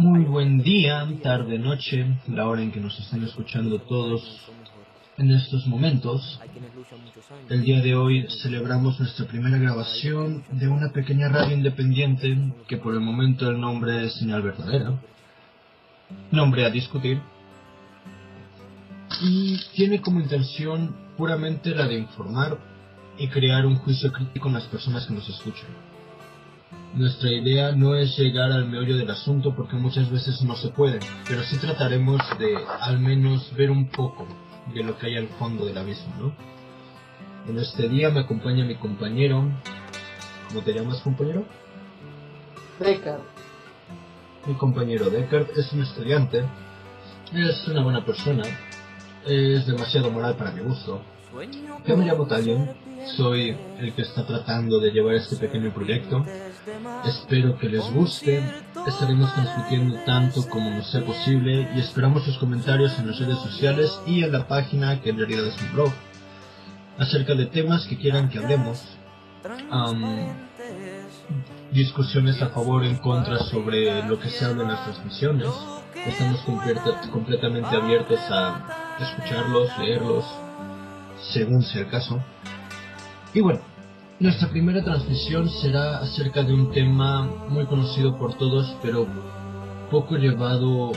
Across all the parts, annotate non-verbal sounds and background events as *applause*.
Muy buen día, tarde, noche, la hora en que nos están escuchando todos en estos momentos. El día de hoy celebramos nuestra primera grabación de una pequeña radio independiente que por el momento el nombre es Señal Verdadera. Nombre a discutir. Y tiene como intención puramente la de informar y crear un juicio crítico en las personas que nos escuchan. Nuestra idea no es llegar al meollo del asunto porque muchas veces no se puede, pero sí trataremos de al menos ver un poco de lo que hay al fondo del abismo, ¿no? En este día me acompaña mi compañero. ¿Cómo te llamas, compañero? Deckard. Mi compañero Deckard es un estudiante, es una buena persona, es demasiado moral para mi gusto. Yo me llamo Talion, soy el que está tratando de llevar este pequeño proyecto. Espero que les guste, estaremos transmitiendo tanto como nos sea posible y esperamos sus comentarios en las redes sociales y en la página que en realidad es un blog acerca de temas que quieran que hablemos. Am, discusiones a favor o en contra sobre lo que se habla en las transmisiones. Estamos completa- completamente abiertos a escucharlos, leerlos, según sea el caso. Y bueno, nuestra primera transmisión será acerca de un tema muy conocido por todos, pero poco llevado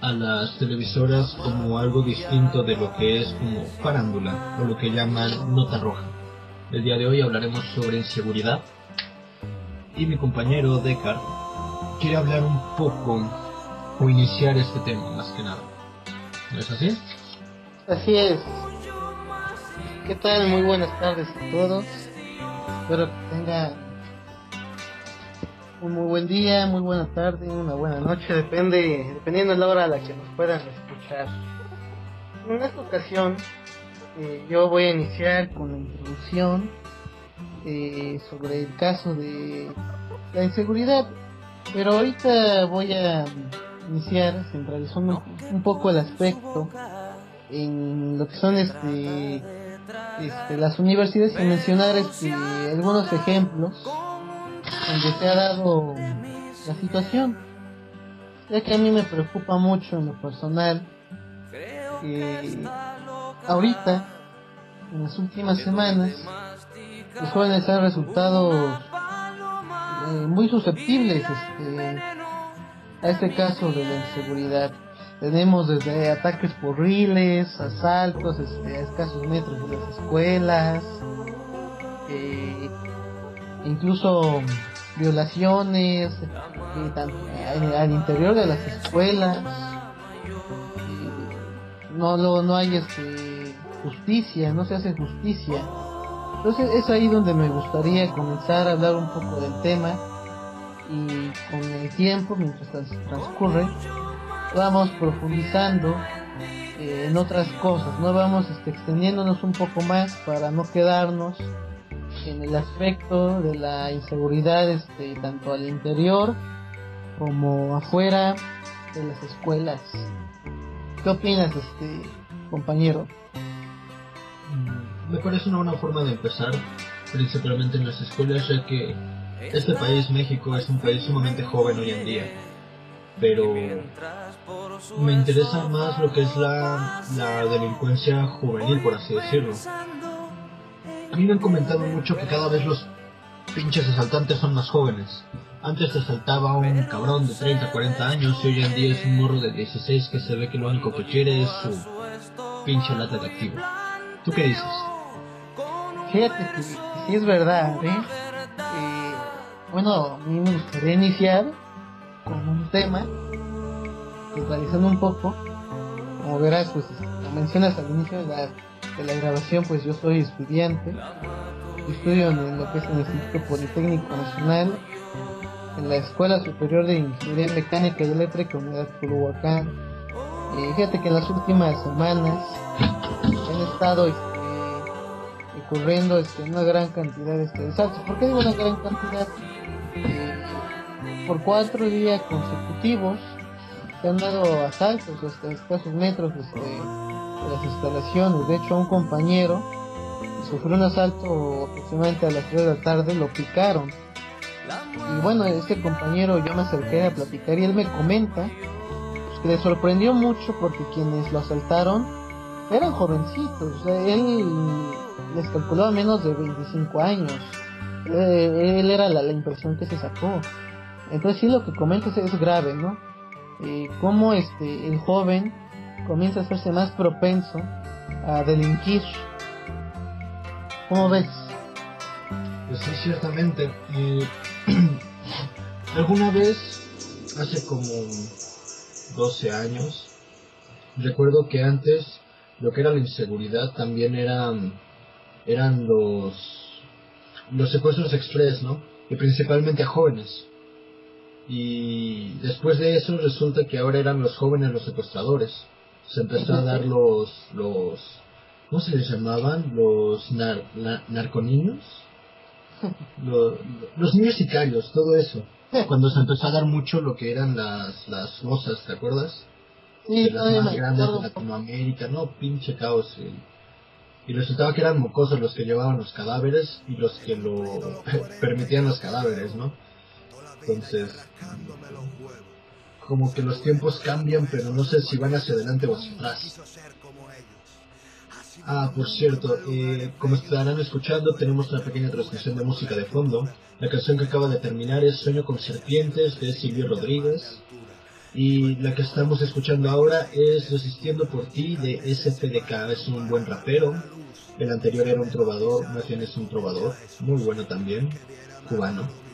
a las televisoras como algo distinto de lo que es como farándula o lo que llaman nota roja. El día de hoy hablaremos sobre inseguridad y mi compañero Deckard quiere hablar un poco o iniciar este tema más que nada. ¿No es así? Así es. ¿Qué tal? Muy buenas tardes a todos. Espero que tengan un muy buen día, muy buena tarde, una buena noche, depende, dependiendo de la hora a la que nos puedan escuchar. En esta ocasión, eh, yo voy a iniciar con la introducción eh, sobre el caso de la inseguridad, pero ahorita voy a iniciar centralizando un poco el aspecto en lo que son este, este, las universidades y mencionar este, algunos ejemplos donde se ha dado la situación. Ya que a mí me preocupa mucho en lo personal que ahorita en las últimas semanas los jóvenes han resultado eh, muy susceptibles este, a este caso de la inseguridad tenemos desde ataques por riles, asaltos este, a escasos metros de las escuelas, eh, incluso violaciones eh, al, interior de las escuelas. Eh, no, no, no hay este, justicia, no se hace justicia. Entonces es ahí donde me gustaría comenzar a hablar un poco del tema y con el tiempo, mientras trans- transcurre, vamos profundizando eh, en otras cosas, no vamos este, extendiéndonos un poco más para no quedarnos en el aspecto de la inseguridad este, tanto al interior como afuera de las escuelas. ¿Qué opinas, este compañero? Mm, Me parece una buena forma de empezar, principalmente en las escuelas, ya que este país, México, es un país sumamente joven hoy en día. Pero me interesa más lo que es la, la delincuencia juvenil, por así decirlo. A mí me han comentado mucho que cada vez los pinches asaltantes son más jóvenes. Antes te asaltaba un cabrón de 30, 40 años y hoy en día es un morro de 16 que se ve que lo único que quiere es su pinche lata de activo. ¿Tú qué dices? Fíjate que sí es verdad, ¿eh? Eh, bueno, a mí me gustaría iniciar con un tema, puntualizando un poco. Como verás, pues, como mencionas al inicio de la, de la grabación, pues yo soy estudiante. Estudio en lo que es el Instituto Politécnico Nacional, en la Escuela Superior de Ingeniería Mecánica y Eléctrica, Unidad Culhuacán. Eh, fíjate que en las últimas semanas han estado este, ocurriendo este, una gran cantidad este, de saltos. ¿Por qué digo una gran cantidad? Eh, por cuatro días consecutivos se han dado asaltos hasta escasos metros este, de las instalaciones. De hecho, un compañero sufrió un asalto aproximadamente a las 3 de la tarde, lo picaron. y bueno, este compañero yo me acerqué a platicar y él me comenta que le sorprendió mucho porque quienes lo asaltaron eran jovencitos, él les calculaba menos de 25 años. Eh, él era la, impresión que se sacó. Entonces sí lo que comentas es grave, ¿no? Eh, cómo este, el joven comienza a hacerse más propenso a delinquir. ¿Cómo ves? Pues sí, ciertamente. *clears throat* alguna vez, hace como 12 años, recuerdo que antes lo que era la inseguridad también eran, eran los, los secuestros express, ¿no? Y principalmente a jóvenes. Y después de eso resulta que ahora eran los jóvenes los secuestradores. Se empezó a dar los, los, ¿cómo se les llamaban? Los nar, narconiños. *laughs* Los, niños sicarios, todo eso. Cuando se empezó a dar mucho lo que eran las, las rosas, ¿te acuerdas? Sí, las más grandes de Latinoamérica, no, pinche caos. Y resultaba que eran mocosos los que llevaban los cadáveres y los que lo *laughs* permitían los cadáveres, ¿no? Entonces, como que los tiempos cambian, pero no sé si van hacia adelante o hacia atrás. Ah, por cierto, eh, como estarán escuchando, tenemos una pequeña transmisión de música de fondo. La canción que acaba de terminar es Sueño con Serpientes de Silvio Rodríguez. Y la que estamos escuchando ahora es Resistiendo por ti de SFDK. Es un buen rapero. El anterior era un trovador, más bien es un trovador. Muy bueno también, cubano.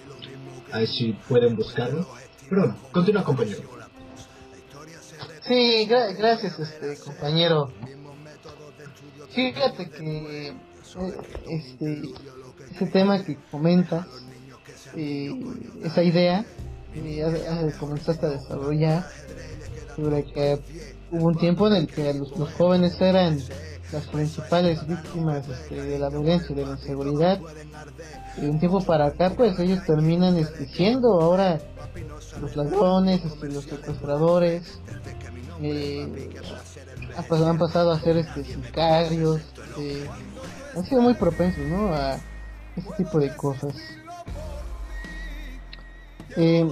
Ahí sí pueden buscarlo. Pero bueno, continúa compañero. Sí, gracias este compañero. Fíjate que eh, este ese tema que comentas, eh, esa idea, eh, comenzaste a desarrollar sobre que hubo un tiempo en el que los, jóvenes eran las principales víctimas este, de la violencia y de la inseguridad. Y un tiempo para acá, pues ellos terminan este, siendo ahora los ladrones, este, los secuestradores, eh, han pasado a ser este, sicarios, este, han sido muy propensos ¿no? a este tipo de cosas. Eh,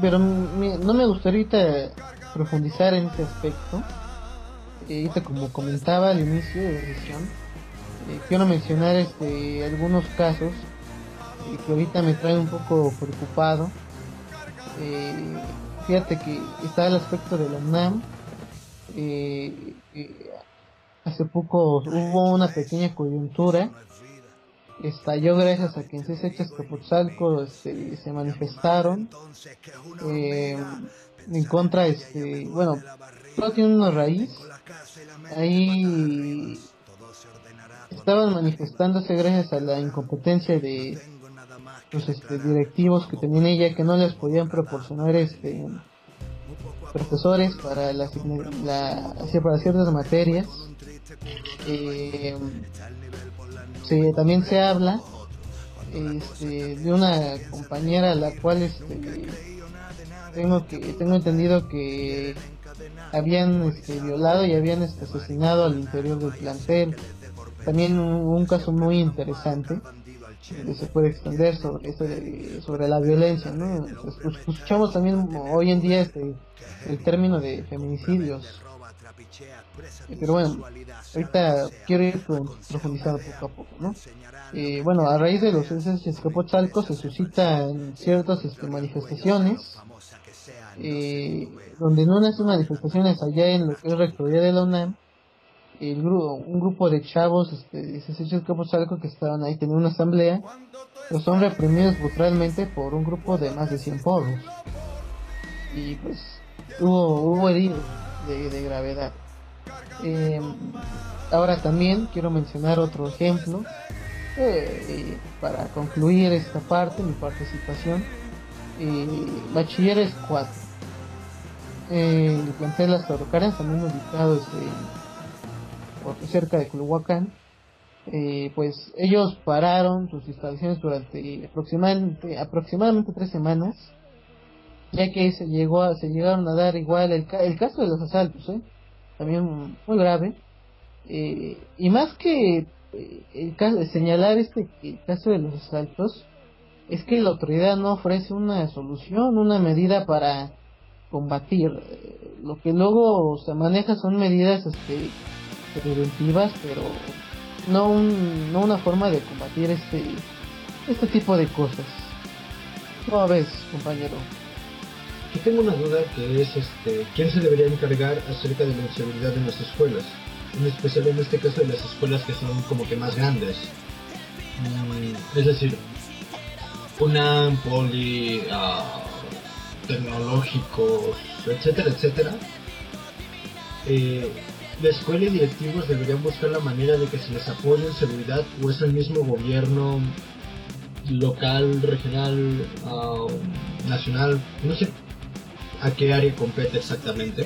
pero no me gustaría profundizar en este aspecto. Eh, como comentaba al inicio de la sesión, eh, quiero mencionar este, algunos casos eh, que ahorita me traen un poco preocupado. fíjate que está el aspecto de la UNAM. hace poco hubo una pequeña coyuntura estalló gracias a que en seis hechos este, se manifestaron eh, en contra, este, bueno, todo tiene una raíz. Ahí estaban manifestándose gracias a la incompetencia de los este, directivos que tenían ella que no les podían proporcionar este profesores para la, para ciertas materias. Eh, también se habla este, de una compañera a la cual este, tengo que tengo entendido que habían este, violado y habían este, asesinado al interior del plantel. También un, caso muy interesante que se puede extender sobre sobre la violencia no pues, escuchamos también hoy en día este el término de feminicidios. Pero bueno, ahorita quiero ir profundizando poco a poco, ¿no? Eh, bueno, a raíz de los hechos Escapotzalco se suscitan ciertas este, manifestaciones, eh, donde en una de estas manifestaciones allá en lo que es rectoría de la UNAM, el grupo, un grupo de chavos este, de Escapotzalco que estaban ahí teniendo una asamblea, los son reprimidos brutalmente por un grupo de más de 100 pobres. Y pues hubo, hubo heridos de gravedad. Eh, ahora también quiero mencionar otro ejemplo eh, para concluir esta parte, mi participación. Eh, bachilleres 4. Eh, el plantel Las Torcaras, también ubicado este, cerca de Culhuacán. Eh, pues ellos pararon sus instalaciones durante aproximadamente, aproximadamente tres semanas, ya que se llegó a, se llegaron a dar igual el, el caso de los asaltos, ¿eh? también muy grave. Eh, y más que eh, el caso, señalar este el caso de los asaltos, es que la autoridad no ofrece una solución, una medida para combatir. Lo que luego se maneja son medidas este, preventivas, pero no, un, no una forma de combatir este, este tipo de cosas. ¿Cómo ves, compañero? Yo tengo una duda que es este, ¿quién se debería encargar acerca de la inseguridad en las escuelas? En especial en este caso de las escuelas que son como que más grandes. Mm, es decir, una poli, uh, tecnológicos, etcétera, etcétera. Eh, la escuela y directivos deberían buscar la manera de que se les apoye en seguridad o es el mismo gobierno local, regional, uh, nacional, no sé a qué área compete exactamente,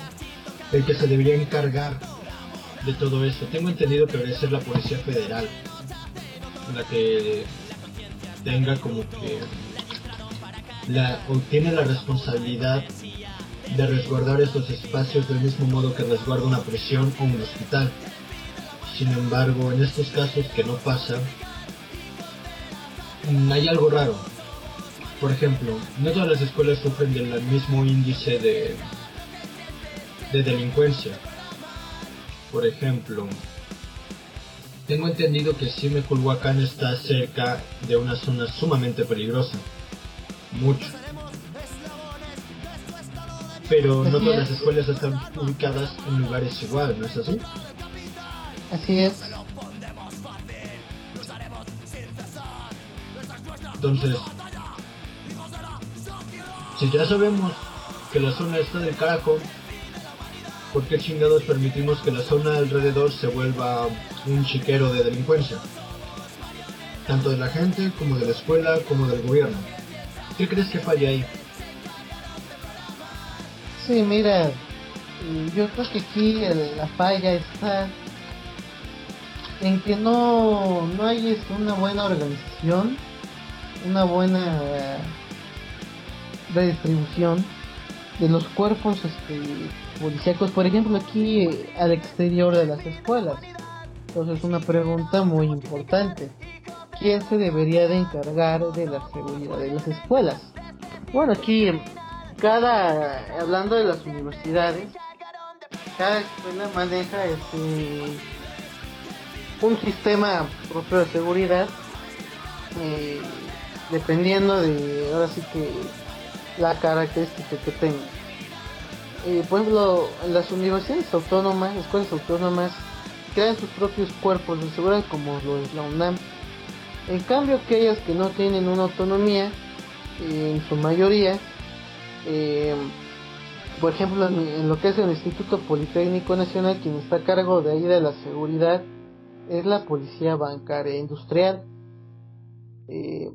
el que se debería encargar de todo eso. Tengo entendido que debería ser la Policía Federal, la que tenga como que la, tiene la responsabilidad de resguardar esos espacios del mismo modo que resguarda una prisión o un hospital. Sin embargo, en estos casos que no pasa, mm, hay algo raro por ejemplo, no todas las escuelas sufren del mismo índice de, de delincuencia. Por ejemplo, tengo entendido que Simeculhuacán está cerca de una zona sumamente peligrosa. Mucho. Pero no todas las escuelas están ubicadas en lugares igual, ¿no es así? Así es. Entonces, si ya sabemos que la zona está del carajo, ¿por qué chingados permitimos que la zona alrededor se vuelva un chiquero de delincuencia? Tanto de la gente, como de la escuela, como del gobierno. ¿Qué crees que falla ahí? Sí, mira, yo creo que aquí la falla está en que no, no hay este, una buena organización, una buena de distribución de los cuerpos este, policíacos, por ejemplo, aquí al exterior de las escuelas. Entonces, una pregunta muy importante. ¿Quién se debería de encargar de la seguridad de las escuelas? Bueno, aquí, cada, hablando de las universidades, cada escuela maneja este, un sistema propio de seguridad, eh, dependiendo de, ahora sí que la característica que tenga. Por ejemplo, las universidades autónomas, escuelas autónomas, crean sus propios cuerpos de seguridad como lo es la UNAM. En cambio, aquellas que no tienen una autonomía, en su mayoría, eh, por ejemplo, en, lo que es el Instituto Politécnico Nacional, quien está a cargo de ahí de la seguridad es la Policía Bancaria Industrial. Eh,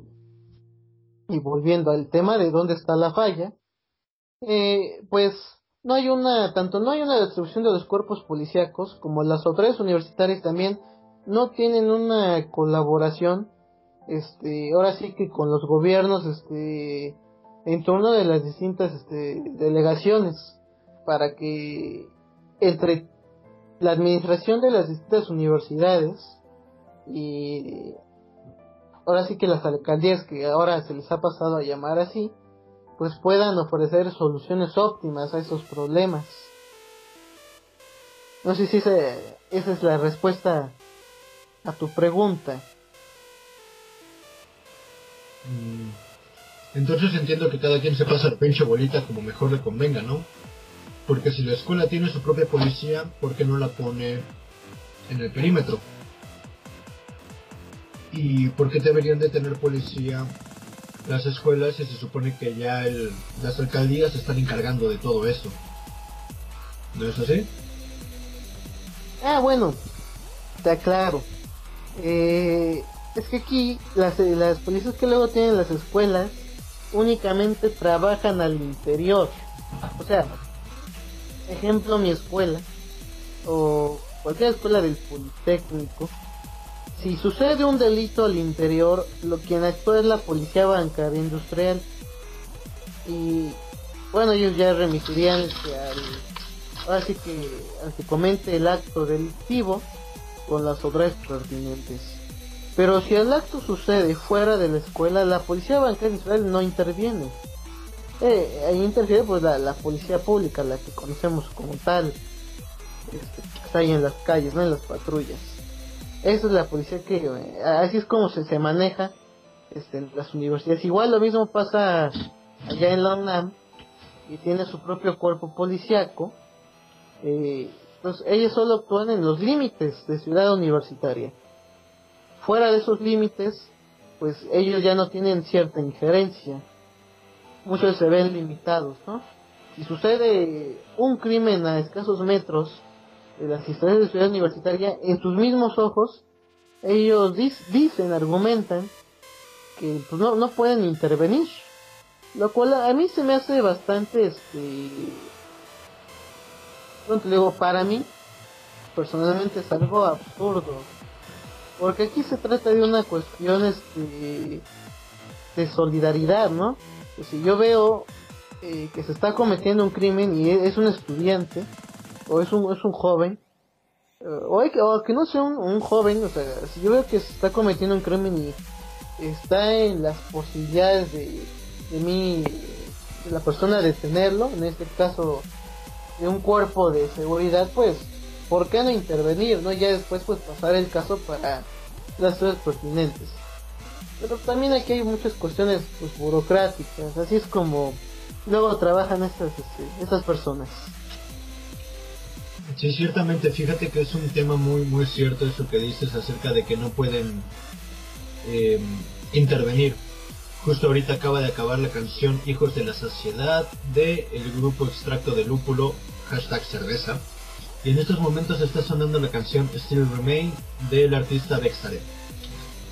y volviendo al tema de dónde está la falla, eh, pues no hay una, tanto no hay una distribución de los cuerpos policíacos como las autoridades universitarias también no tienen una colaboración, este, ahora sí que con los gobiernos, este, en torno de las distintas este, delegaciones para que entre la administración de las distintas universidades y ahora sí que las alcaldías que ahora se les ha pasado a llamar así, pues puedan ofrecer soluciones óptimas a esos problemas. No sé si esa es la respuesta a tu pregunta. Mm. Entonces entiendo que cada quien se pasa la pinche bolita como mejor le convenga, ¿no? Porque si la escuela tiene su propia policía, ¿por qué no la pone en el perímetro? ¿Y por qué deberían de tener policía las escuelas si se supone que ya el, las alcaldías están encargando de todo eso? ¿No es así? Ah, bueno, te aclaro. Eh, es que aquí las, las policías que luego tienen las escuelas únicamente trabajan al interior. O sea, ejemplo mi escuela o cualquier escuela del Politécnico si sucede un delito al interior, lo quien actúa es la policía bancaria industrial. Y bueno, ellos ya remitirían al, así que, al que comente el acto delictivo con las obras pertinentes. Pero si el acto sucede fuera de la escuela, la policía bancaria Israel no interviene. Eh, ahí interfiere pues la, policía pública, la que conocemos como tal, este, que está ahí en las calles, no en las patrullas. Esa es la policía que, eh, así es como se, se maneja este, en las universidades. Igual lo mismo pasa allá en la y tiene su propio cuerpo policiaco. Eh, pues ellos solo actúan en los límites de ciudad universitaria. Fuera de esos límites, pues ellos ya no tienen cierta injerencia. Muchos se ven limitados, ¿no? Si sucede un crimen a escasos metros de las instalaciones de ciudad universitaria, en sus mismos ojos, ellos dicen, argumentan, que pues, no, no pueden intervenir. Lo cual a mí se me hace bastante, este... Pronto digo, para mí, personalmente es algo absurdo. Porque aquí se trata de una cuestión, este... De solidaridad, ¿no? Pues si yo veo eh, que se está cometiendo un crimen y es un estudiante, o es un, es un joven, eh, o, o, que no sea un, un, joven, o sea, si yo veo que se está cometiendo un crimen y está en las posibilidades de, de mí, de la persona detenerlo, en este caso de un cuerpo de seguridad, pues, ¿por qué no intervenir? no Ya después, pues, pasar el caso para las cosas pertinentes. Pero también aquí hay muchas cuestiones pues, burocráticas, así es como luego trabajan estas, este, estas personas. Sí, ciertamente, fíjate que es un tema muy, muy cierto eso que dices acerca de que no pueden eh, intervenir. Justo ahorita acaba de acabar la canción Hijos de la Saciedad de el grupo Extracto de Lúpulo, hashtag cerveza. Y en estos momentos está sonando la canción Still Remain del artista Dexter.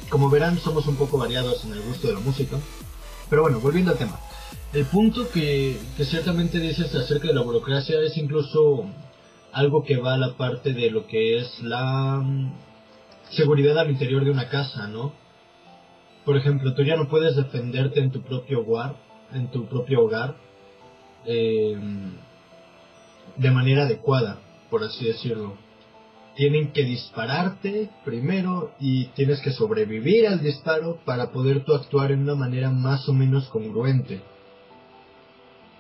Como verán, somos un poco variados en el gusto de la música. Pero bueno, volviendo al tema. El punto que, que ciertamente dices acerca de la burocracia es incluso algo que va a la parte de lo que es la mm, seguridad al interior de una casa, ¿no? Por ejemplo, tú ya no puedes defenderte en tu propio hogar, en tu propio hogar, em, de manera adecuada, por así decirlo. Tienen que dispararte primero y tienes que sobrevivir al disparo para poder tú actuar en una manera más o menos congruente.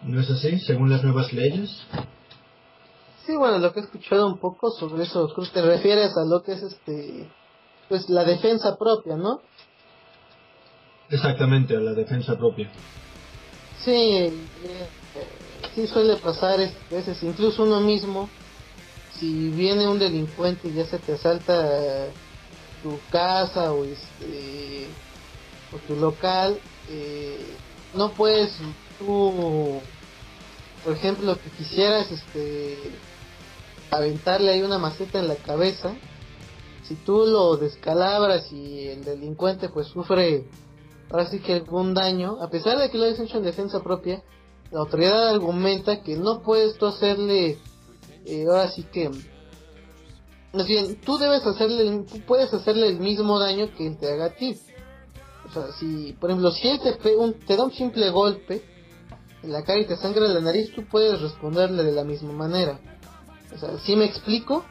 ¿No es así, según las nuevas leyes? Sí, bueno, lo que he escuchado un poco sobre eso, te refieres a lo que es este, pues la defensa propia, ¿no? Exactamente, a la defensa propia. Sí, eh, sí suele pasar a veces, incluso uno mismo, si viene un delincuente y ya se te asalta tu casa o este o tu local, eh, no puedes tú, por ejemplo, que quisieras este aventarle ahí una maceta en la cabeza, si tú lo descalabras y el delincuente pues sufre ahora sí que algún daño, a pesar de que lo hayas hecho en defensa propia, la autoridad argumenta que no puedes tú hacerle, eh, ahora sí que, más bien, tú debes hacerle, puedes hacerle el mismo daño que él te haga a ti. O sea, si, por ejemplo, si él te, te da un simple golpe en la cara y te sangra la nariz, tú puedes responderle de la misma manera. O sea, si me explico?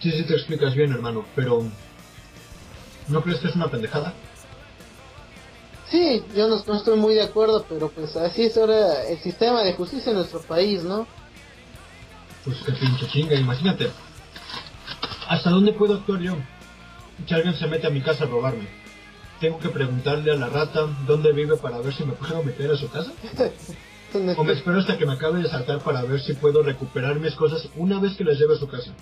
Sí, sí te explicas bien, hermano, pero ¿no crees que es una pendejada? Sí, yo no, estoy muy de acuerdo, pero pues así es ahora el sistema de justicia en nuestro país, ¿no? Pues qué pinche chinga, imagínate. ¿Hasta dónde puedo actuar yo? Si alguien se mete a mi casa a robarme, ¿tengo que preguntarle a la rata dónde vive para ver si me puedo meter a su casa? ¿O me espero hasta que me acabe de saltar para ver si puedo recuperar mis cosas una vez que las lleve a su casa?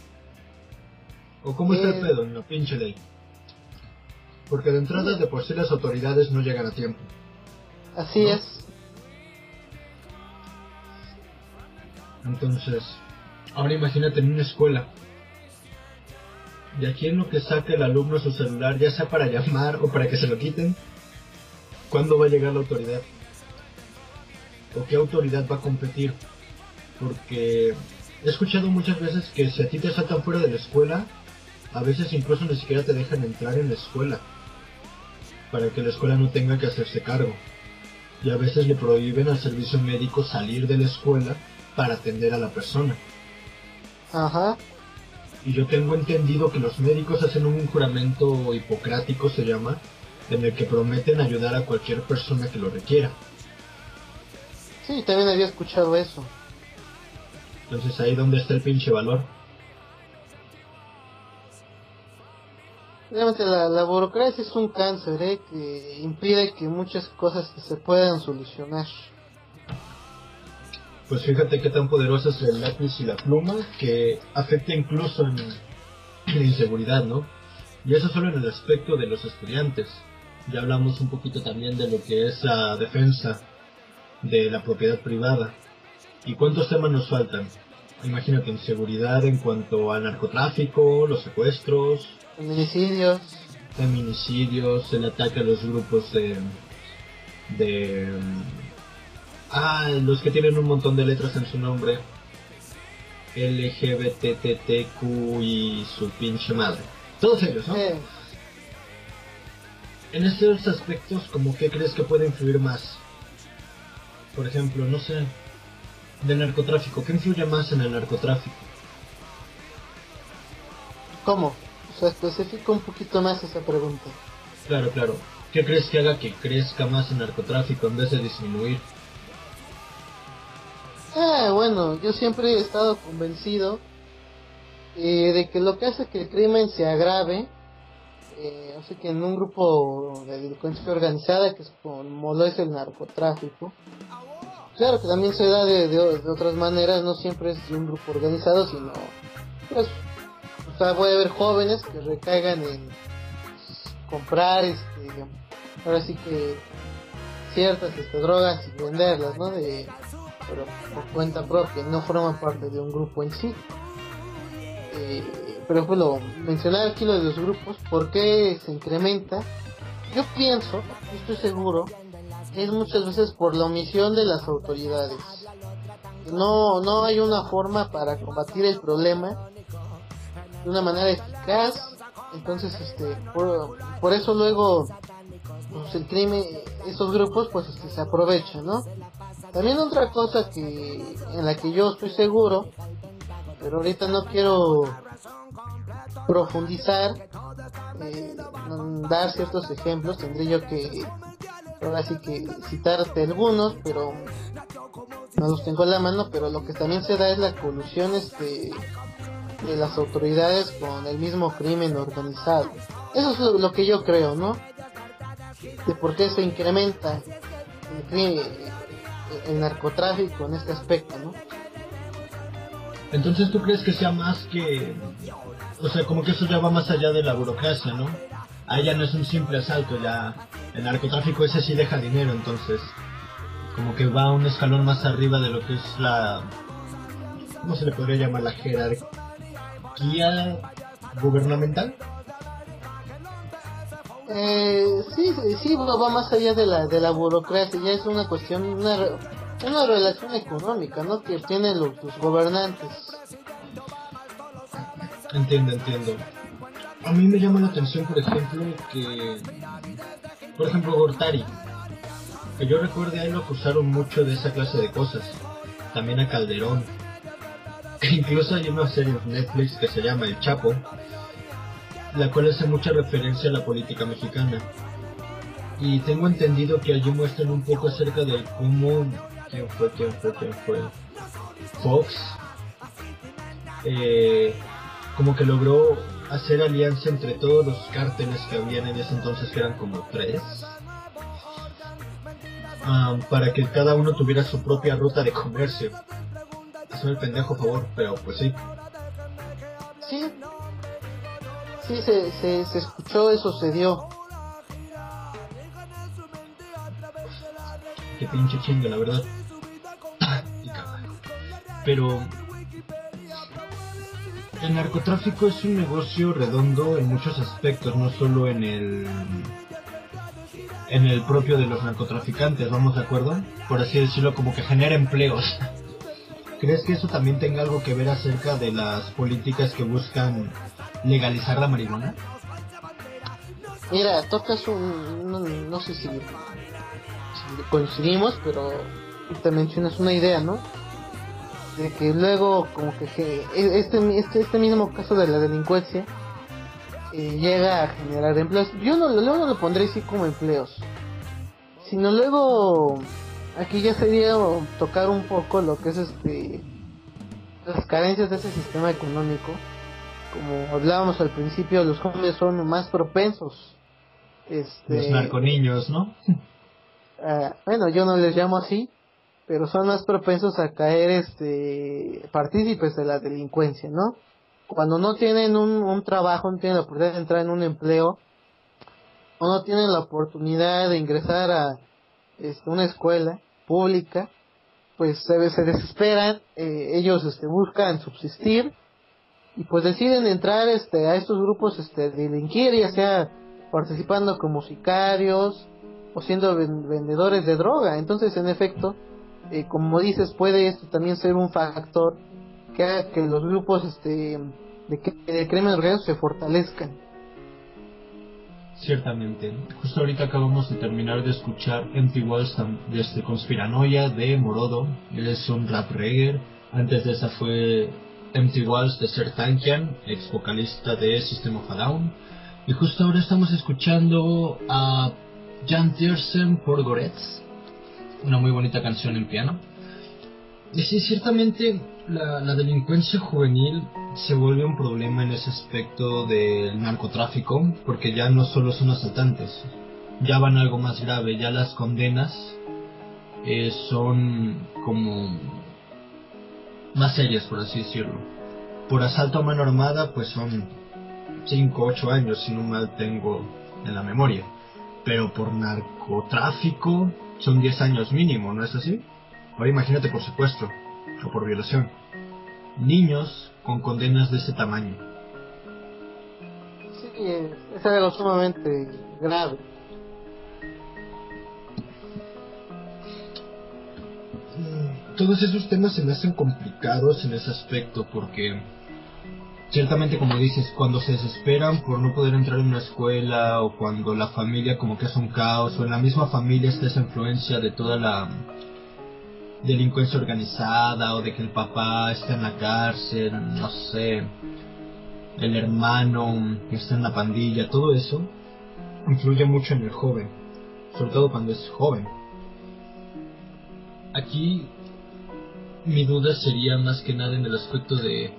¿O cómo está el pedo en la pinche ley? Porque de entrada de por sí las autoridades no llegan a tiempo. Así es. Entonces, ahora imagínate en una escuela. Y aquí en lo que saque el alumno su celular, ya sea para llamar o para que se lo quiten, ¿cuándo va a llegar la autoridad? ¿O qué autoridad va a competir? Porque he escuchado muchas veces que si a ti te saltan fuera de la escuela, a veces incluso ni siquiera te dejan entrar en la escuela, para que la escuela no tenga que hacerse cargo. Y a veces le prohíben al servicio médico salir de la escuela para atender a la persona. Ajá. Y yo tengo entendido que los médicos hacen un juramento hipocrático, se llama, en el que prometen ayudar a cualquier persona que lo requiera. Sí, también había escuchado eso. Entonces ahí donde está el pinche valor. Realmente la, la burocracia es un cáncer ¿eh? que impide que muchas cosas se puedan solucionar. Pues fíjate qué tan poderoso es el lápiz y la pluma que afecta incluso en la inseguridad, ¿no? Y eso solo en el aspecto de los estudiantes. Ya hablamos un poquito también de lo que es la defensa de la propiedad privada. ¿Y cuántos temas nos faltan? Imagínate, inseguridad en cuanto al narcotráfico, los secuestros, Feminicidios. feminicidios, el ataque a los grupos de... de... Ah, los que tienen un montón de letras en su nombre. LGBTTQ y su pinche madre. Todos ellos, ¿no? Eh, En estos aspectos, ¿cómo qué crees que puede influir más? Por ejemplo, no sé, del narcotráfico. ¿Qué influye más en el narcotráfico? ¿Cómo? O sea, especifica un poquito más esa pregunta. Claro, claro. ¿Qué crees que haga que crezca más el narcotráfico en vez de disminuir? Ah, bueno, yo siempre he estado convencido eh, de que lo que hace que el crimen se agrave, eh, sea que en un grupo de delincuencia organizada, que es como lo es el narcotráfico, claro que también se da de, de- otras maneras, no siempre es de un grupo organizado, sino, pues, o sea, puede haber jóvenes que recaigan en comprar, este, ahora sí que ciertas este, drogas y venderlas, ¿no? De, pero por cuenta propia, no forman parte de un grupo en sí. Eh, pero pues lo mencionar aquí lo de los grupos, ¿por qué se incrementa? Yo pienso, estoy seguro, es muchas veces por la omisión de las autoridades. No, no hay una forma para combatir el problema de una manera eficaz. Entonces, este, por, por eso luego pues, el crimen, esos grupos, pues este, se aprovechan, ¿no? También otra cosa que en la que yo estoy seguro, pero ahorita no quiero profundizar, eh, dar ciertos ejemplos, tendré yo que ahora sí que citarte algunos, pero no los tengo en la mano, pero lo que también se da es la colusión este de las autoridades con el mismo crimen organizado. Eso es lo, que yo creo, ¿no? De por qué se incrementa el, crimen, el narcotráfico en este aspecto, ¿no? Entonces, ¿tú crees que sea más que... O sea, como que eso ya va más allá de la burocracia, ¿no? Ahí ya no es un simple asalto, ya... El narcotráfico ese sí deja dinero, entonces... Como que va un escalón más arriba de lo que es la... ¿Cómo se le podría llamar? La jerarquía gubernamental. Eh, sí, sí, va más allá de la, de la burocracia, ya es una cuestión, una, una relación económica, ¿no? Que tienen los, gobernantes. Entiendo, entiendo. A mí me llama la atención, por ejemplo, que... Por ejemplo, Gortari. Que yo recuerde, a él lo acusaron mucho de esa clase de cosas. También a Calderón. *laughs* Incluso hay una serie en Netflix que se llama El Chapo, la cual hace mucha referencia a la política mexicana. Y tengo entendido que allí muestran un poco acerca de cómo... ¿Quién fue? ¿Quién fue? ¿Quién fue? Fox. Eh, como que logró hacer alianza entre todos los cárteles que habían en ese entonces, que eran como tres, para que cada uno tuviera su propia ruta de comercio. Hazme el pendejo favor, pero pues sí. Sí, sí, se, se, se escuchó, eso se dio. Qué pinche chinga, la verdad. *coughs* Y. Pero el narcotráfico es un negocio redondo en muchos aspectos, no solo en el en el propio de los narcotraficantes, ¿vamos de acuerdo? Por así decirlo, como que genera empleos. *laughs* ¿Crees que eso también tenga algo que ver acerca de las políticas que buscan legalizar la marihuana? Mira, tocas un, no, sé si, si coincidimos, pero te mencionas una idea, ¿no? de que luego como que este, este, este mismo caso de la delincuencia eh, llega a generar empleos. Yo no, luego no lo pondré así como empleos, sino luego aquí ya sería tocar un poco lo que es este las carencias de ese sistema económico. Como hablábamos al principio, los jóvenes son más propensos. Este, los narconiños, ¿no? *laughs* Ah, bueno, yo no les llamo así, pero son más propensos a caer este partícipes de la delincuencia, ¿no? Cuando no tienen un, un trabajo, no tienen la oportunidad de entrar en un empleo, o no tienen la oportunidad de ingresar a este, una escuela pública, pues se, se desesperan, eh, ellos este, buscan subsistir y pues deciden entrar este, a estos grupos este, delinquir, ya sea participando como sicarios o siendo vendedores de droga. Entonces, en efecto, eh, como dices, puede esto también ser un factor que haga que los grupos este, de, de crimen organizado se fortalezcan. Ciertamente. Justo ahorita acabamos de terminar de escuchar Empty Walls desde Conspiranoia de Morodo. Él es un rap reggae. Antes de esa fue Empty Walls de Sertankian, ex vocalista de System of a Down. Y justo ahora estamos escuchando a Jan Tiersen por Goretz. Una muy bonita canción en piano. Sí, ciertamente la, delincuencia juvenil se vuelve un problema en ese aspecto del narcotráfico, porque ya no solo son asaltantes, ya van algo más grave, ya las condenas eh, son como más serias, por así decirlo. Por asalto a mano armada, pues son 5 8 años, si no mal tengo en la memoria. Pero por narcotráfico son 10 años mínimo, ¿no es así? Ahora imagínate por secuestro o por violación. Niños con condenas de ese tamaño. Sí, es algo sumamente grave. Todos esos temas se me hacen complicados en ese aspecto porque ciertamente como dices, cuando se desesperan por no poder entrar en una escuela o cuando la familia como que es un caos o en la misma familia está esa influencia de toda la delincuencia organizada o de que el papá está en la cárcel, no sé, el hermano está en la pandilla, todo eso influye mucho en el joven, sobre todo cuando es joven. Aquí mi duda sería más que nada en el aspecto de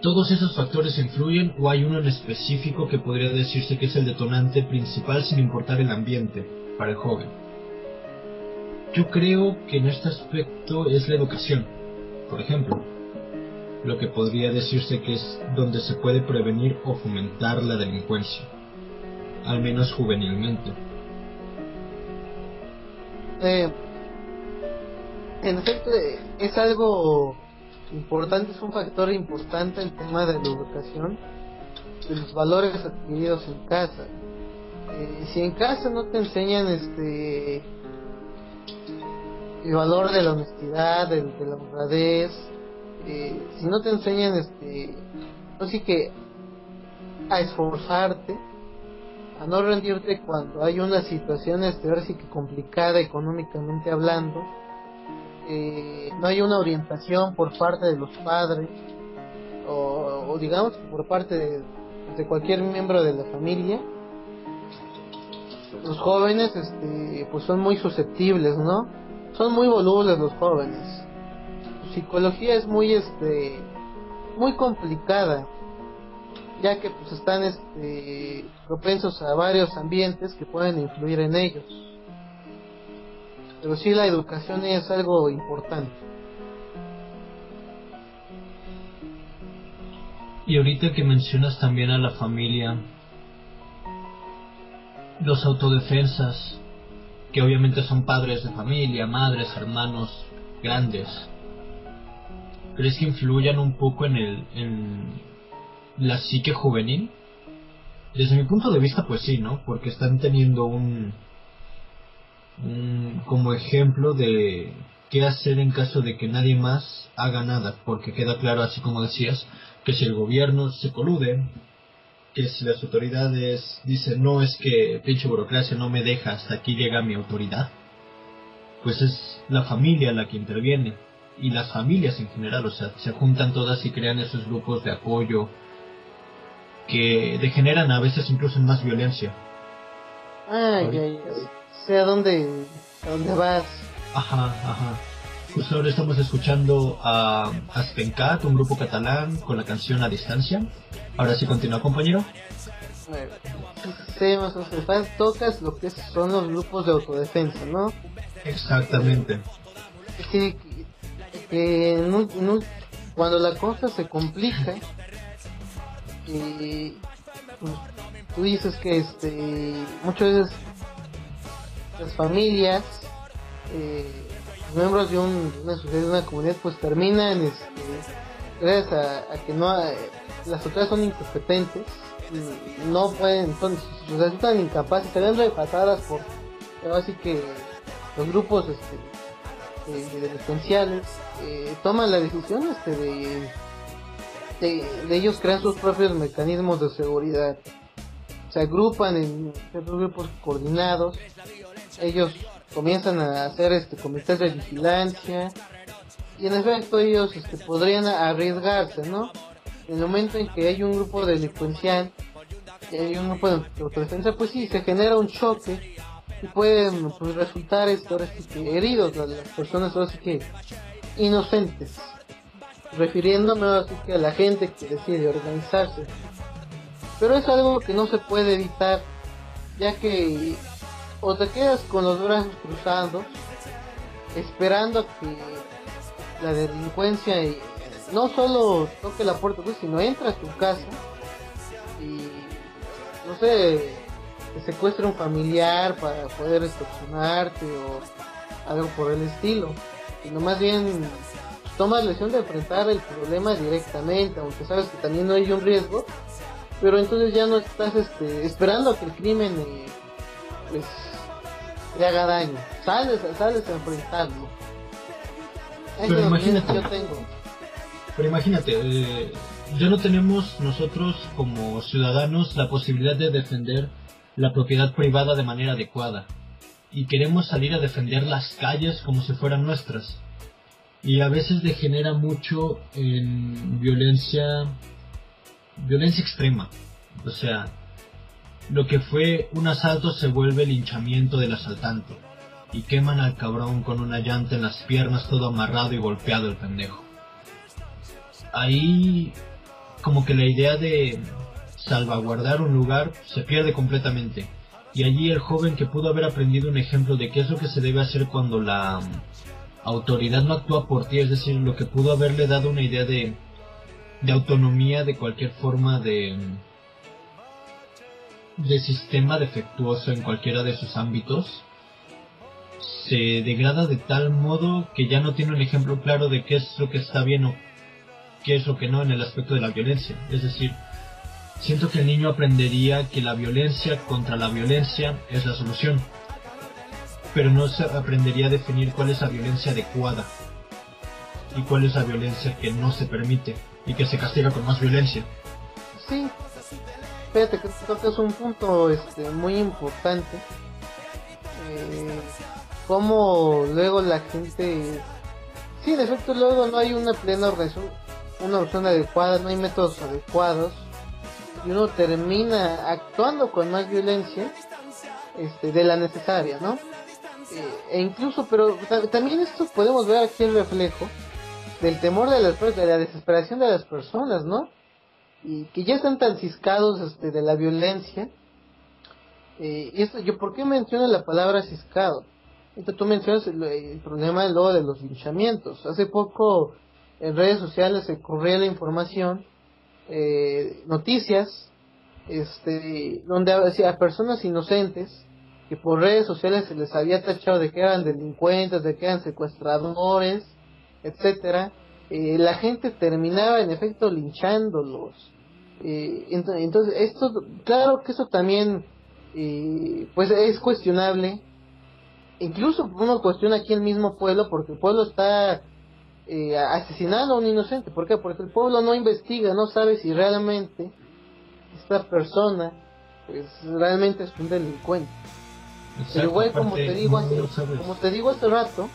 todos esos factores influyen o hay uno en específico que podría decirse que es el detonante principal sin importar el ambiente para el joven. Yo creo que en este aspecto es la educación, por ejemplo, lo que podría decirse que es donde se puede prevenir o fomentar la delincuencia, al menos juvenilmente. Eh, en efecto, es algo importante, es un factor importante el tema de la educación, de los valores adquiridos en casa. Eh, si en casa no te enseñan este el valor de la honestidad, de, la honradez, eh, si no te enseñan, este, así que a esforzarte, a no rendirte cuando hay una situación, este, ahora que complicada económicamente hablando, eh, no hay una orientación por parte de los padres, o, digamos por parte de, de cualquier miembro de la familia, los jóvenes este pues son muy susceptibles no son muy volubles los jóvenes. Su psicología es muy este muy complicada, ya que pues están este propensos a varios ambientes que pueden influir en ellos. Pero sí la educación es algo importante. Y ahorita que mencionas también a la familia, los autodefensas, que obviamente son padres de familia, madres, hermanos grandes, ¿crees que influyan un poco en el en la psique juvenil? Desde mi punto de vista, pues sí, ¿no? Porque están teniendo un, un como ejemplo de qué hacer en caso de que nadie más haga nada, porque queda claro, así como decías, que si el gobierno se colude, que si las autoridades dicen no es que pinche burocracia no me deja hasta aquí llega mi autoridad, pues es la familia la que interviene y las familias en general, o sea, se juntan todas y crean esos grupos de apoyo que degeneran a veces incluso en más violencia. Ay, ay, sé a dónde, a dónde vas. Ajá, ajá. Justo ahora estamos escuchando a Aspencat, un grupo catalán, con la canción A Distancia. Ahora sí continúa, compañero. Sí, más o menos, tocas lo que son los grupos de autodefensa, ¿no? Exactamente. Que, que cuando la cosa se complica, y pues, tú dices que este muchas veces las familias eh, miembros de, un, una sociedad de una comunidad pues terminan este, gracias a, que no las autoridades son incompetentes no pueden son, resultan incapaces se ven repasadas por así que los grupos este, de, delincuenciales eh, toman la decisión este de de, ellos crean sus propios mecanismos de seguridad. Se agrupan en grupos coordinados. Ellos comienzan a hacer este comités de vigilancia y en efecto ellos este, podrían arriesgarse, ¿no? En el momento en que hay un grupo delincuencial, hay un grupo de autodefensa, pues sí, se genera un choque y pueden pues, resultar esto, heridos las, personas ahora que inocentes refiriéndome así que a la gente que decide organizarse. Pero es algo que no se puede evitar, ya que o te quedas con los brazos cruzados, esperando que la delincuencia no solo toque la puerta, pues, sino entra a tu casa y, no sé, te secuestre un familiar para poder extorsionarte o algo por el estilo, sino más bien tomas la decisión de enfrentar el problema directamente, aunque sabes que también no hay un riesgo, pero entonces ya no estás este, esperando a que el crimen eh, pues, le haga daño, sales, sales a enfrentarlo. pero imagínate, yo tengo. Pero imagínate, eh, ya no tenemos nosotros como ciudadanos la posibilidad de defender la propiedad privada de manera adecuada. Y queremos salir a defender las calles como si fueran nuestras. Y a veces degenera mucho en violencia violencia extrema. O sea lo que fue un asalto se vuelve linchamiento del asaltante y queman al cabrón con una llanta en las piernas todo amarrado y golpeado el pendejo. Ahí como que la idea de salvaguardar un lugar se pierde completamente y allí el joven que pudo haber aprendido un ejemplo de qué es lo que se debe hacer cuando la autoridad no actúa por ti, es decir, lo que pudo haberle dado una idea de, de autonomía de cualquier forma de, de sistema defectuoso en cualquiera de sus ámbitos, se degrada de tal modo que ya no tiene un ejemplo claro de qué es lo que está bien o qué es lo que no en el aspecto de la violencia. Es decir, siento que el niño aprendería que la violencia contra la violencia es la solución pero no se aprendería a definir cuál es la violencia adecuada y cuál es la violencia que no se permite y que se castiga con más violencia. Sí, fíjate que creo que es un punto este, muy importante. Eh, como luego la gente... Sí, de efecto luego no hay una plena una opción adecuada, no hay métodos adecuados y uno termina actuando con más violencia este, de la necesaria, ¿no? e incluso, pero también esto podemos ver aquí el reflejo del temor de las personas, de la desesperación de las personas, ¿no? Y que ya están tan ciscados este, de la violencia. Eh, y esto, yo, ¿por qué menciono la palabra ciscado? Entonces, tú mencionas el, problema luego de los linchamientos. Hace poco en redes sociales se corría la información, eh, noticias, este, donde a personas inocentes que por redes sociales se les había tachado de que eran delincuentes, de que eran secuestradores, etcétera, eh, la gente terminaba en efecto linchándolos. Eh, entonces, esto, claro que eso también, eh, pues es cuestionable. Incluso uno cuestiona aquí el mismo pueblo porque el pueblo está asesinando a un inocente. ¿Por qué? Porque el pueblo no investiga, no sabe si realmente esta persona, pues realmente es un delincuente. Pero igual como te digo hace, como te digo hace rato,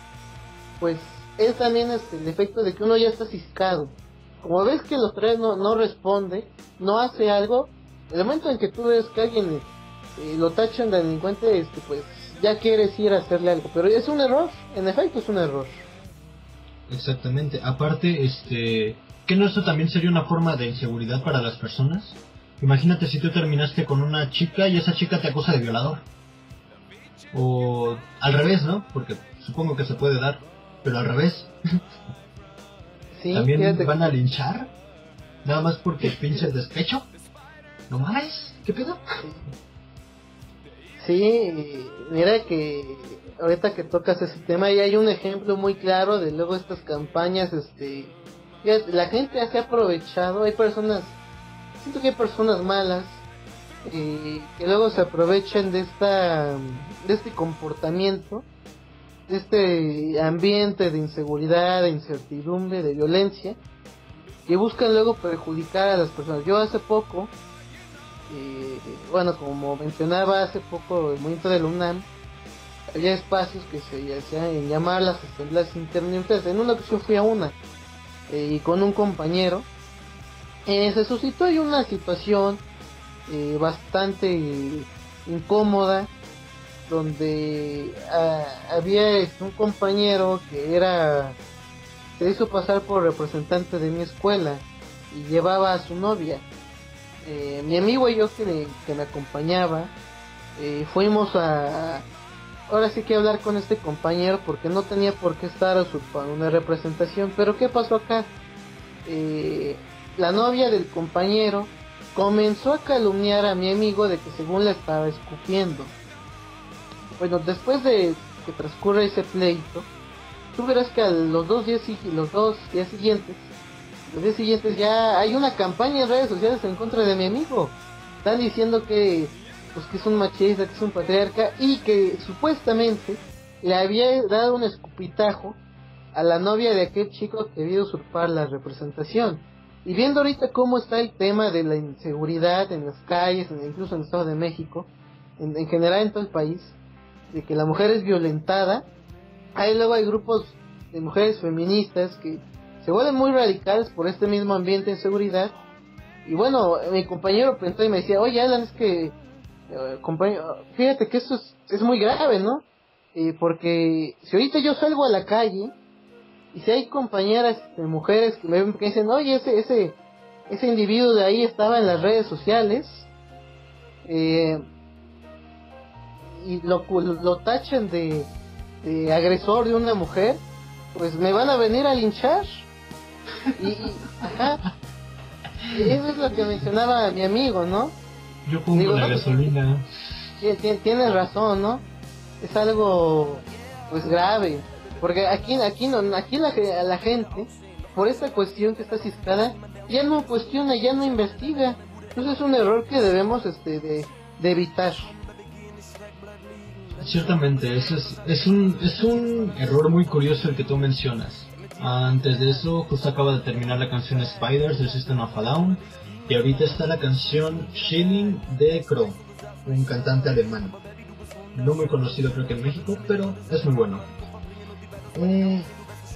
pues es también este, el efecto de que uno ya está ciscado. Como ves que los tres no, no responde, no hace algo, el momento en que tú ves que alguien eh, lo tachan de delincuente, este, pues ya quieres ir a hacerle algo. Pero es un error, en efecto es un error. Exactamente. Aparte, este, ¿que no esto también sería una forma de inseguridad para las personas? Imagínate si tú terminaste con una chica y esa chica te acusa de violador. O al revés, ¿no? Porque supongo que se puede dar, pero al revés. Sí, ¿También fíjate van a linchar? Nada más porque *laughs* pinches despecho. ¿No mames? ¿Qué pedo? Sí, mira que ahorita que tocas ese tema y hay un ejemplo muy claro de luego estas campañas, este, la gente se ha aprovechado, hay personas, siento que hay personas malas eh, que luego se aprovechan de esta, de este comportamiento, este ambiente de inseguridad, de incertidumbre, de violencia, que buscan luego perjudicar a las personas. Yo hace poco eh, bueno, como mencionaba hace poco el movimiento de la UNAM, había espacios que se hacían llamar las asambleas intermitentes. En una ocasión fui a una eh, y con un compañero eh, se suscitó ahí una situación eh, bastante incómoda donde ah, había este, un compañero que era se hizo pasar por representante de mi escuela y llevaba a su novia eh, mi amigo y yo que que me acompañaba, eh, fuimos a, ahora sí que hablar con este compañero porque no tenía por qué estar usurpando una representación. Pero ¿qué pasó acá? Eh, la novia del compañero comenzó a calumniar a mi amigo de que según le estaba escupiendo. Bueno, después de que transcurre ese pleito, tú verás que a los dos días, los dos días siguientes los días siguientes ya hay una campaña en redes sociales en contra de mi amigo. Están diciendo que, pues, que es un machista, que es un patriarca y que supuestamente le había dado un escupitajo a la novia de aquel chico que había usurpar la representación. Y viendo ahorita cómo está el tema de la inseguridad en las calles, incluso en el Estado de México, en, en general en todo el país, de que la mujer es violentada, ahí luego hay grupos de mujeres feministas que se vuelven muy radicales por este mismo ambiente de seguridad. Y bueno, mi compañero pensó y me decía, oye Alan, es que, eh, compañero, fíjate que esto es, muy grave, ¿no? porque si ahorita yo salgo a la calle y si hay compañeras de mujeres que me que dicen, oye, ese, ese, ese individuo de ahí estaba en las redes sociales, eh, y lo, lo, tachan de, de agresor de una mujer, pues me van a venir a linchar. Y, Eso es lo que mencionaba mi amigo, ¿no? Yo pongo la gasolina. Tienes razón, ¿no? Es algo, pues, grave. Porque aquí, aquí, no, aquí la, la gente, por esta cuestión que está ciscada, ya no cuestiona, ya no investiga. Entonces es un error que debemos este, de, de evitar. Ciertamente, eso es, es, un, es un error muy curioso el que tú mencionas antes de eso, justo acaba de terminar la canción Spiders de System of a Down. Y ahorita está la canción Shilling de Crow, un cantante alemán. No muy conocido creo que en México, pero es muy bueno. Eh,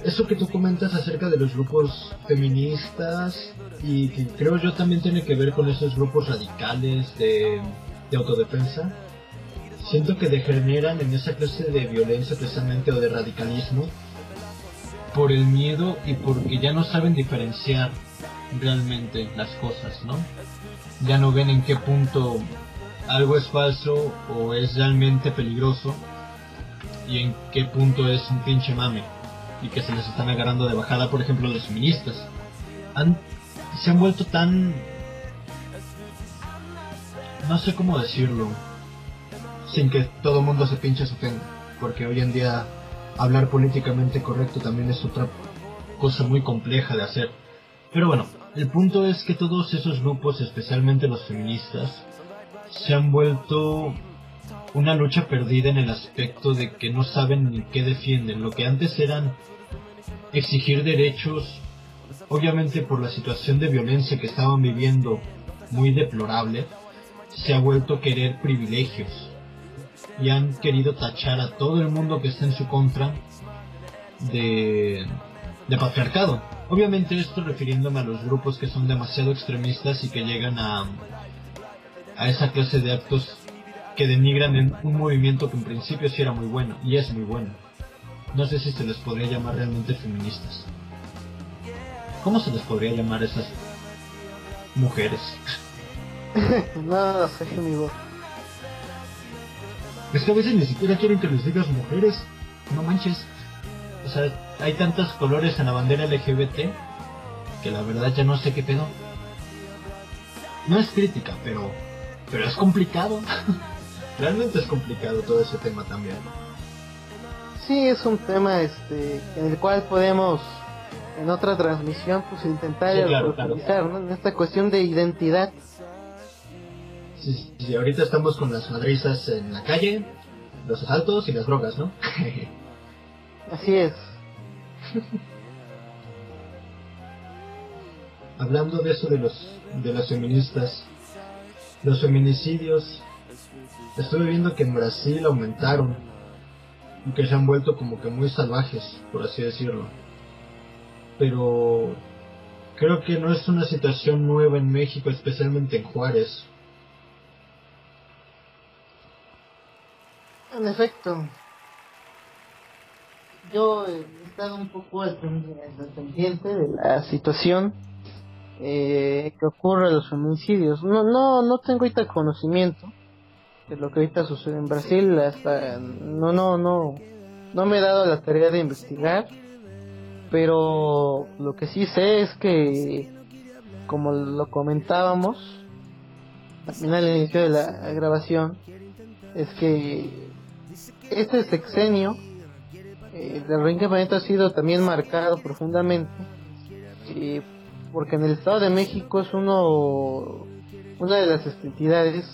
eso que tú comentas acerca de los grupos feministas y que creo yo también tiene que ver con esos grupos radicales de autodefensa, siento que degeneran en esa clase de violencia precisamente o de radicalismo por el miedo y porque ya no saben diferenciar realmente las cosas, ¿no? Ya no ven en qué punto algo es falso o es realmente peligroso y en qué punto es un pinche mame y que se les están agarrando de bajada, por ejemplo, los feministas. Han, se han vuelto tan... no sé cómo decirlo, sin que todo mundo se pinche su ofenda, porque hoy en día hablar políticamente correcto también es otra cosa muy compleja de hacer. Pero bueno, el punto es que todos esos grupos, especialmente los feministas, se han vuelto una lucha perdida en el aspecto de que no saben ni qué defienden. Lo que antes eran exigir derechos, obviamente por la situación de violencia que estaban viviendo muy deplorable, se ha vuelto querer privilegios y han querido tachar a todo el mundo que está en su contra de, de patriarcado. Obviamente esto refiriéndome a los grupos que son demasiado extremistas y que llegan a, a esa clase de actos que denigran en un movimiento que en principio sí era muy bueno y es muy bueno. No sé si se les podría llamar realmente feministas. ¿Cómo se les podría llamar esas mujeres? *laughs* no, no sé, amigo. Es que a veces ni siquiera quieren que les digas mujeres. No manches. O sea, hay tantos colores en la bandera LGBT que la verdad ya no sé qué pedo. No es crítica, pero pero es complicado. *laughs* Realmente es complicado todo ese tema también. Sí, es un tema este en el cual podemos en otra transmisión pues intentar sí, en esta cuestión de identidad. Sí, sí, ahorita estamos con las madrizas en la calle, los asaltos y las drogas, ¿no? *laughs* Así es. *laughs* Hablando de eso de los de las feministas, los feminicidios, estuve viendo que en Brasil aumentaron y que se han vuelto como que muy salvajes, por así decirlo. Pero creo que no es una situación nueva en México, especialmente en Juárez. En efecto, yo he estado un poco al pendiente de la situación eh, que ocurre a los feminicidios. No, no, no tengo ahorita conocimiento de lo que ahorita sucede en Brasil. Hasta no, no, no, no me he dado la tarea de investigar. Pero lo que sí sé es que, como lo comentábamos, también al inicio de la grabación, es que este sexenio eh, del reintegro ha sido también marcado profundamente eh, porque en el Estado de México es uno una de las entidades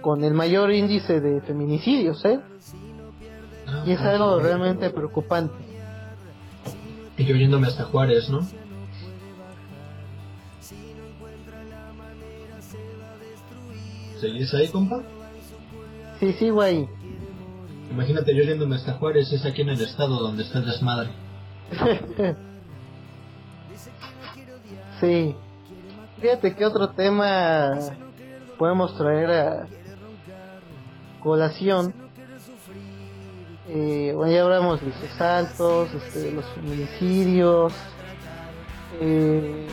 con el mayor índice de feminicidios, ¿eh? y es algo realmente preocupante. Y yo yéndome hasta Juárez, ¿no? ¿Seguís ahí, compa? Sí, sí, güey. Imagínate yo yéndome hasta Juárez, es aquí en el estado donde está el desmadre. *laughs* sí. Fíjate que otro tema podemos traer a colación. Eh, bueno, ya hablamos de los asaltos, este, los feminicidios. Eh,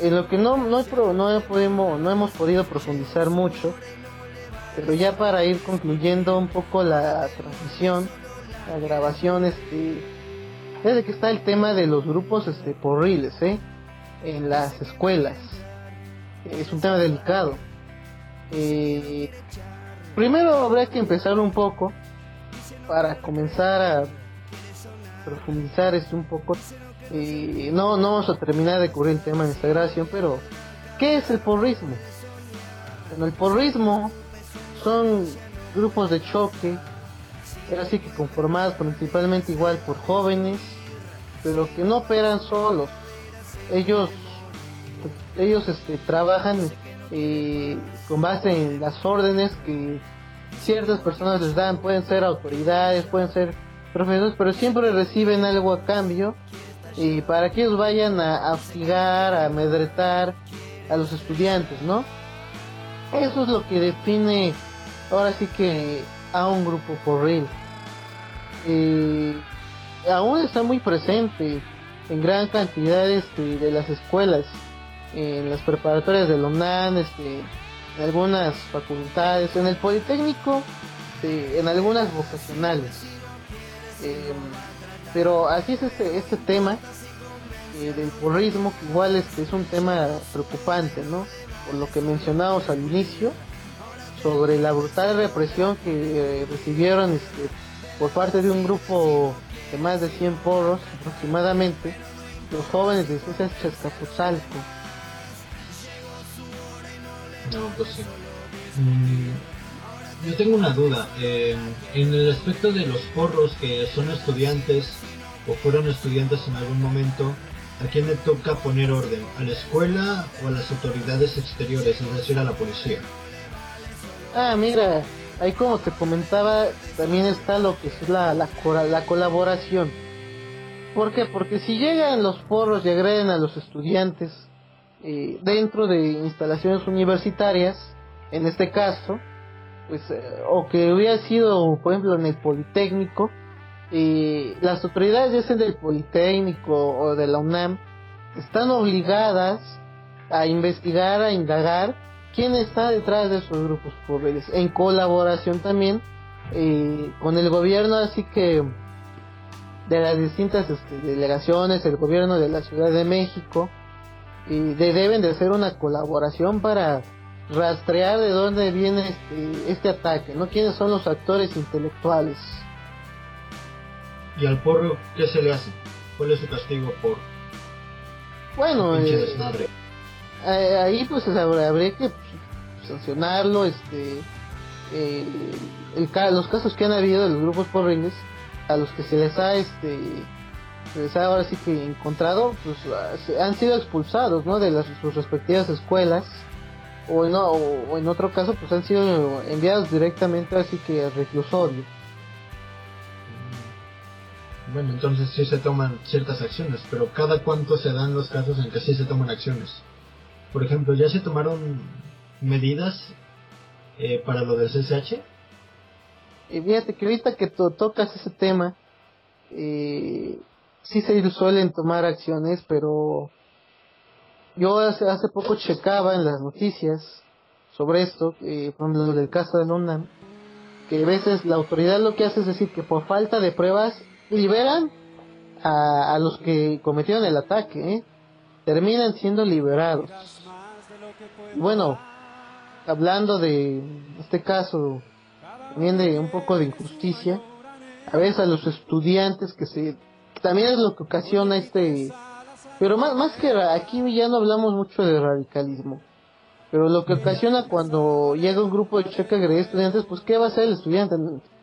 en lo que no, no, no, podemos, no hemos podido profundizar mucho pero ya para ir concluyendo un poco la transmisión, la grabación, este, desde que está el tema de los grupos este, porriles, ¿eh? En las escuelas. Es un tema delicado. Eh, primero habrá que empezar un poco para comenzar a profundizar esto un poco. Eh, no, no vamos a terminar de cubrir el tema en esta grabación, pero ¿qué es el porrismo? Bueno, el porrismo son grupos de choque, así que conformados principalmente igual por jóvenes, pero que no operan solos. Ellos, ellos este, trabajan eh, con base en las órdenes que ciertas personas les dan, pueden ser autoridades, pueden ser profesores, pero siempre reciben algo a cambio y para que ellos vayan a, hostigar, a amedretar a los estudiantes, ¿no? Eso es lo que define ahora sí que a un grupo porril. Eh, aún está muy presente en gran cantidad este, de las escuelas, en las preparatorias de UNAM, este, en algunas facultades, en el Politécnico, en algunas vocacionales. Eh, pero así es este, este tema eh, del porrismo, que igual este, es un tema preocupante, ¿no? Por lo que mencionamos al inicio, sobre la brutal represión que eh, recibieron este, por parte de un grupo de más de 100 porros aproximadamente, los jóvenes de César Chascapuzalco. No, pues sí. Mm, yo tengo una duda. en el aspecto de los porros que son estudiantes o fueron estudiantes en algún momento, ¿a quién le toca poner orden? ¿A la escuela o a las autoridades exteriores, es decir, a la policía? Ah, mira, ahí como te comentaba, también está lo que es la, la, la colaboración. ¿Por qué? Porque si llegan los porros y agreden a los estudiantes eh, dentro de instalaciones universitarias, en este caso, pues, eh, o que hubiera sido, por ejemplo, en el Politécnico, eh, las autoridades, ya sea del Politécnico o de la UNAM, están obligadas a investigar, a indagar quién está detrás de esos grupos pobres, en colaboración también eh, con el gobierno, así que de las distintas este, delegaciones, el gobierno de la Ciudad de México, y deben de hacer una colaboración para rastrear de dónde viene este, este ataque, ¿no? ¿Quiénes son los actores intelectuales? ¿Y al porro qué se le hace? ¿Cuál es su castigo por bueno, eh, eh, ahí pues habría que sancionarlo, este, los casos que han habido de los grupos porrines, a los que se les ha, este, se les ha ahora sí que encontrado, pues han sido expulsados, ¿no? De las, sus respectivas escuelas, o en, o en otro caso, pues han sido enviados directamente así que al reclusorio. Bueno, entonces sí se toman ciertas acciones, pero ¿cada cuánto se dan los casos en que sí se toman acciones? Por ejemplo, ¿ya se tomaron medidas eh, para lo del CSH? Y fíjate que ahorita que tú tocas ese tema, eh, sí se suelen tomar acciones, pero yo hace, hace poco checaba en las noticias sobre esto, eh, por ejemplo, del caso de London, que a veces la autoridad lo que hace es decir que por falta de pruebas liberan a, a los que cometieron el ataque, ¿eh? terminan siendo liberados. Bueno, hablando de este caso, también de un poco de injusticia, a veces a los estudiantes que se también es lo que ocasiona este pero más más que aquí ya no hablamos mucho de radicalismo pero lo que ocasiona cuando llega un grupo de checa de estudiantes pues qué va a hacer el estudiante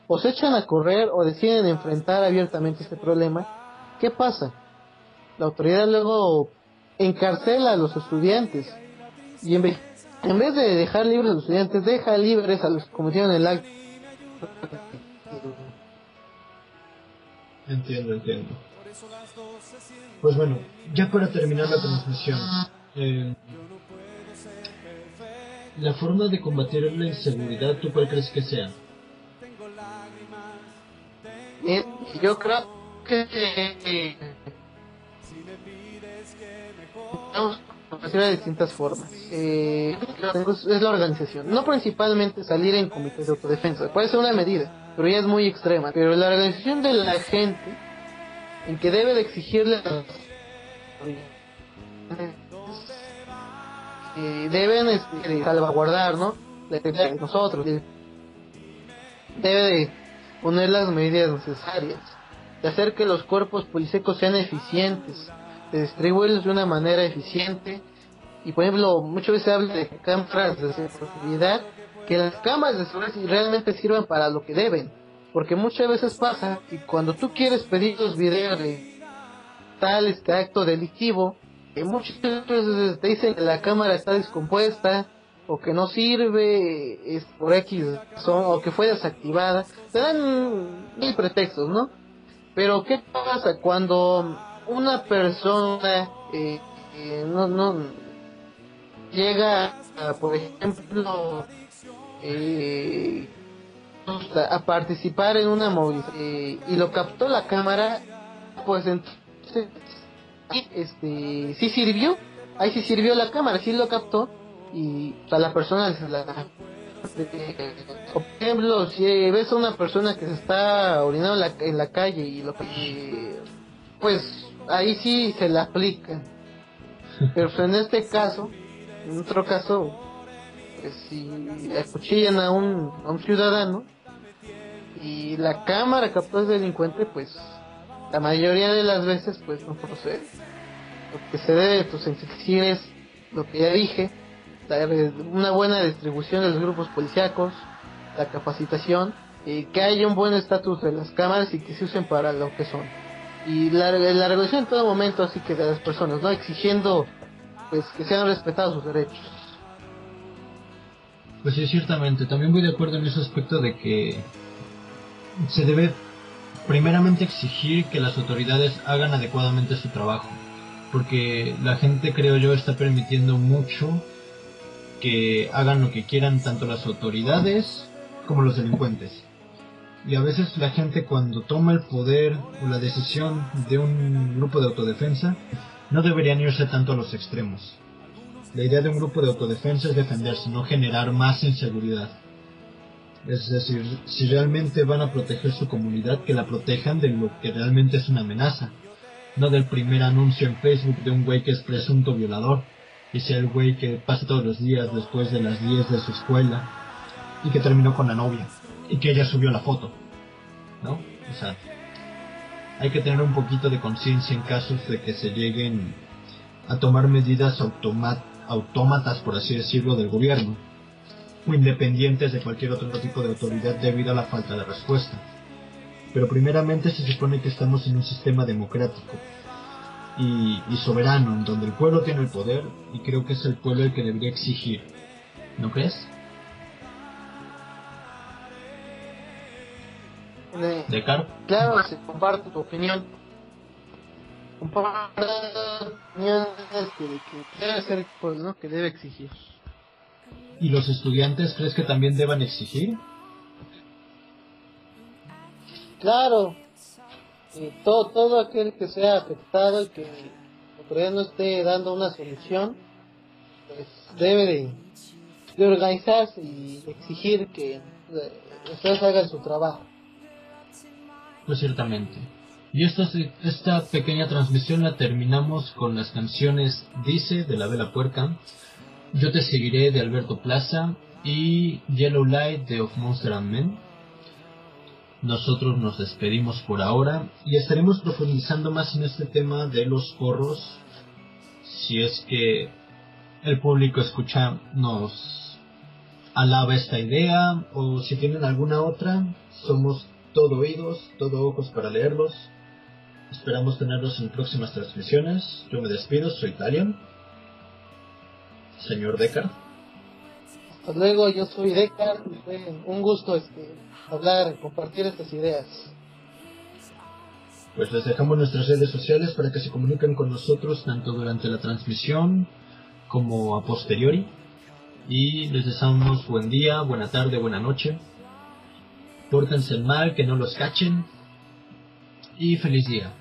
o se echan a correr o deciden enfrentar abiertamente este problema, ¿qué pasa? La autoridad luego encarcela a los estudiantes y en vez, en vez de dejar libres a los estudiantes, deja libres a los que cometieron el acto. Entiendo, entiendo. Pues bueno, ya para terminar la transmisión, eh, la forma de combatir la inseguridad, ¿tú cuál crees que sea? yo creo que vamos a de distintas formas. Eh, es la organización. No principalmente salir en comités de autodefensa. Puede ser una medida, pero ya es muy extrema. Pero la organización de la gente en que debe de exigirle eh, deben este, salvaguardar, ¿no? de nosotros. Debe de poner las medidas necesarias, de hacer que los cuerpos policíacos sean eficientes, de distribuirlos de una manera eficiente. Y por ejemplo, muchas veces se habla de cámaras de seguridad, que las cámaras de seguridad realmente sirvan para lo que deben. Porque muchas veces pasa que cuando tú quieres pedir los videos de tal este acto delictivo, que muchas veces te dicen que la cámara está descompuesta, o que no sirve es por X son, o que fue desactivada, se dan mil pretextos, ¿no? Pero ¿qué pasa cuando una persona eh, eh, no, no llega, a, por ejemplo, eh, a participar en una movilización y lo captó la cámara, pues entonces este sí sirvió, ahí sí sirvió la cámara, sí lo captó y a la persona la, por ejemplo si ves a una persona que se está orinando la, en la calle y lo pues ahí sí se la aplica. Pero en este caso en otro caso pues, si acuchillan a un, a un ciudadano y la cámara captó al delincuente pues la mayoría de las veces pues no procede lo que se debe pues exigir es lo que ya dije una buena distribución de los grupos policíacos, la capacitación, y que haya un buen estatus de las cámaras y que se usen para lo que son. Y la, la regulación en todo momento, así que de las personas, ¿no? Exigiendo pues que sean respetados sus derechos. Pues sí, ciertamente. También voy de acuerdo en ese aspecto de que se debe primeramente exigir que las autoridades hagan adecuadamente su trabajo, porque la gente creo yo está permitiendo mucho que hagan lo que quieran tanto las autoridades como los delincuentes. Y a veces la gente cuando toma el poder o la decisión de un grupo de autodefensa no deberían irse tanto a los extremos. La idea de un grupo de autodefensa es defenderse, no generar más inseguridad. Es decir, si realmente van a proteger su comunidad, que la protejan de lo que realmente es una amenaza. No del primer anuncio en Facebook de un güey que es presunto violador. Y sea el güey que pasa todos los días después de las 10 de su escuela. Y que terminó con la novia. Y que ella subió la foto. ¿No? O sea, hay que tener un poquito de conciencia en casos de que se lleguen a tomar medidas autómatas, por así decirlo, del gobierno o independientes de cualquier otro tipo de autoridad debido a la falta de respuesta. Pero primeramente se supone que estamos en un sistema democrático y, soberano, en donde el pueblo tiene el poder y creo que es el pueblo el que debería exigir. ¿No crees? Descartes. Claro, se comparte tu opinión. Comparto opinión que, que debe ser pues, ¿no? que debe exigir. ¿Y los estudiantes crees que también deban exigir? Claro, todo, todo aquel que sea afectado y que todavía no esté dando una solución, pues debe de, organizarse y exigir que ustedes hagan su trabajo. Pues ciertamente. Y esta, esta pequeña transmisión la terminamos con las canciones Dice de la Vela Puerca, yo te seguiré de Alberto Plaza y Yellow Light de Of Monster and Men. Nosotros nos despedimos por ahora y estaremos profundizando más en este tema de los corros. Si es que el público escucha, nos alaba esta idea o si tienen alguna otra, somos todo oídos, todo ojos para leerlos. Esperamos tenerlos en próximas transmisiones. Yo me despido, soy Talion señor Decar. Hasta luego, yo soy Decar. Fue un gusto este, hablar, compartir estas ideas. Pues les dejamos nuestras redes sociales para que se comuniquen con nosotros tanto durante la transmisión como a posteriori. Y les deseamos buen día, buena tarde, buena noche. Pórtense mal, que no los cachen. Y feliz día.